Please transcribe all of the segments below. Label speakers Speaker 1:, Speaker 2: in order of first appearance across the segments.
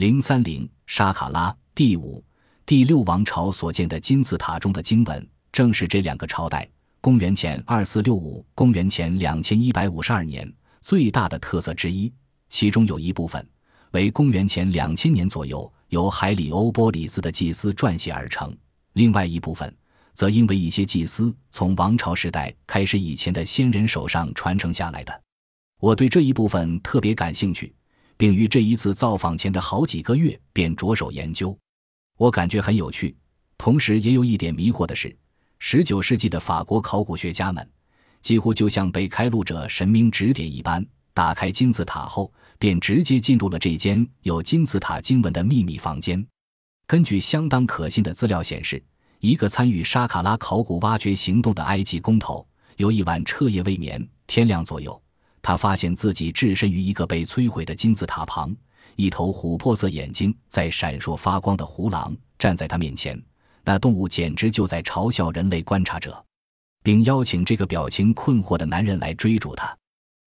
Speaker 1: 零三零沙卡拉第五、第六王朝所建的金字塔中的经文，正是这两个朝代（公元前二四六五、公元前两千一百五十二年）最大的特色之一。其中有一部分为公元前两千年左右由海里欧波里斯的祭司撰写而成，另外一部分。则因为一些祭司从王朝时代开始以前的先人手上传承下来的，我对这一部分特别感兴趣，并于这一次造访前的好几个月便着手研究。我感觉很有趣，同时也有一点迷惑的是，十九世纪的法国考古学家们几乎就像被开路者神明指点一般，打开金字塔后便直接进入了这间有金字塔经文的秘密房间。根据相当可信的资料显示。一个参与沙卡拉考古挖掘行动的埃及工头，有一晚彻夜未眠，天亮左右，他发现自己置身于一个被摧毁的金字塔旁，一头琥珀色眼睛在闪烁发光的胡狼站在他面前，那动物简直就在嘲笑人类观察者，并邀请这个表情困惑的男人来追逐他。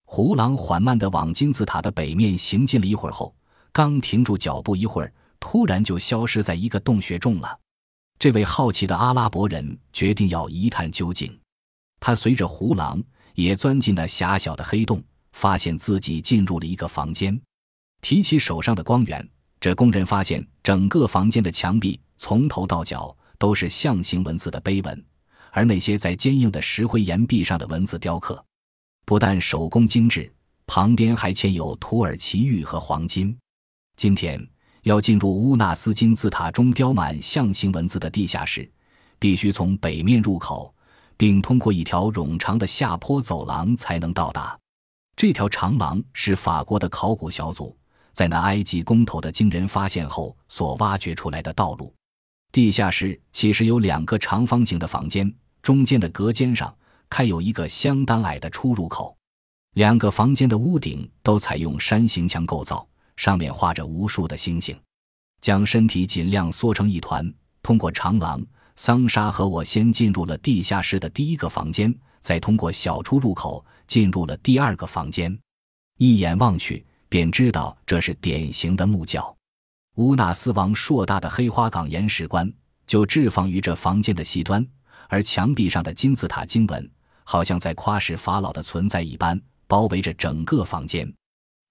Speaker 1: 胡狼缓慢地往金字塔的北面行进了一会儿后，刚停住脚步一会儿，突然就消失在一个洞穴中了。这位好奇的阿拉伯人决定要一探究竟，他随着胡狼也钻进那狭小的黑洞，发现自己进入了一个房间。提起手上的光源，这工人发现整个房间的墙壁从头到脚都是象形文字的碑文，而那些在坚硬的石灰岩壁上的文字雕刻，不但手工精致，旁边还嵌有土耳其玉和黄金。今天。要进入乌纳斯金字塔中雕满象形文字的地下室，必须从北面入口，并通过一条冗长的下坡走廊才能到达。这条长廊是法国的考古小组在那埃及工头的惊人发现后所挖掘出来的道路。地下室其实有两个长方形的房间，中间的隔间上开有一个相当矮的出入口。两个房间的屋顶都采用山形墙构造。上面画着无数的星星，将身体尽量缩成一团。通过长廊，桑莎和我先进入了地下室的第一个房间，再通过小出入口进入了第二个房间。一眼望去，便知道这是典型的木窖。乌纳斯王硕大的黑花岗岩石棺就置放于这房间的西端，而墙壁上的金字塔经文，好像在夸示法老的存在一般，包围着整个房间。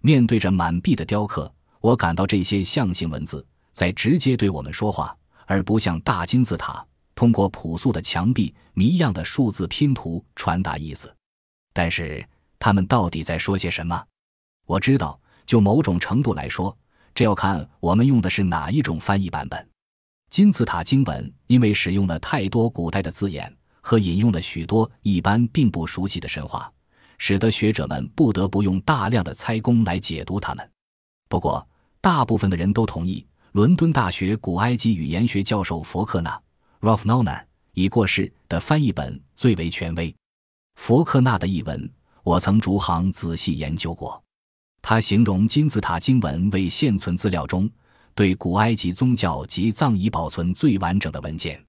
Speaker 1: 面对着满壁的雕刻，我感到这些象形文字在直接对我们说话，而不像大金字塔通过朴素的墙壁谜样的数字拼图传达意思。但是他们到底在说些什么？我知道，就某种程度来说，这要看我们用的是哪一种翻译版本。金字塔经文因为使用了太多古代的字眼和引用了许多一般并不熟悉的神话。使得学者们不得不用大量的猜功来解读它们。不过，大部分的人都同意，伦敦大学古埃及语言学教授佛克纳 （Ralph Nona） 已过世的翻译本最为权威。佛克纳的译文，我曾逐行仔细研究过。他形容金字塔经文为现存资料中对古埃及宗教及葬仪保存最完整的文件，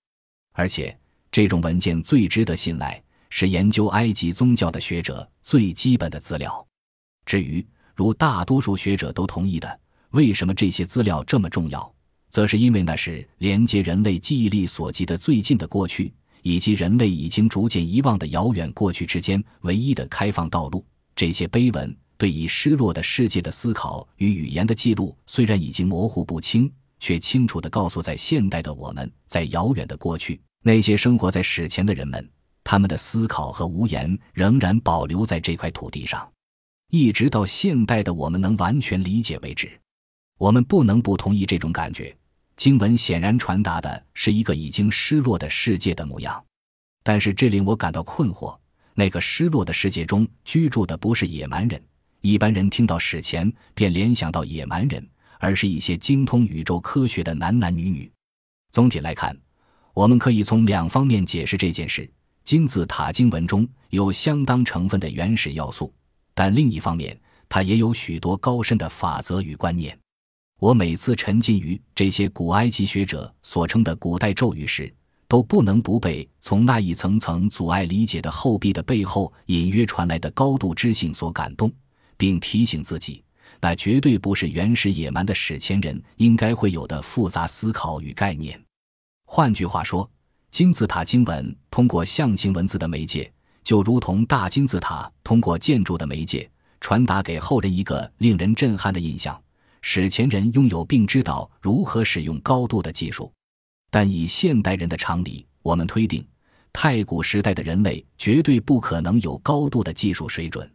Speaker 1: 而且这种文件最值得信赖。是研究埃及宗教的学者最基本的资料。至于如大多数学者都同意的，为什么这些资料这么重要，则是因为那是连接人类记忆力所及的最近的过去，以及人类已经逐渐遗忘的遥远过去之间唯一的开放道路。这些碑文对已失落的世界的思考与语言的记录，虽然已经模糊不清，却清楚地告诉在现代的我们，在遥远的过去，那些生活在史前的人们。他们的思考和无言仍然保留在这块土地上，一直到现代的我们能完全理解为止。我们不能不同意这种感觉。经文显然传达的是一个已经失落的世界的模样，但是这令我感到困惑：那个失落的世界中居住的不是野蛮人。一般人听到史前便联想到野蛮人，而是一些精通宇宙科学的男男女女。总体来看，我们可以从两方面解释这件事。金字塔经文中有相当成分的原始要素，但另一方面，它也有许多高深的法则与观念。我每次沉浸于这些古埃及学者所称的古代咒语时，都不能不被从那一层层阻碍理解的厚壁的背后隐约传来的高度知性所感动，并提醒自己，那绝对不是原始野蛮的史前人应该会有的复杂思考与概念。换句话说，金字塔经文通过象形文字的媒介，就如同大金字塔通过建筑的媒介，传达给后人一个令人震撼的印象：史前人拥有并知道如何使用高度的技术。但以现代人的常理，我们推定，太古时代的人类绝对不可能有高度的技术水准。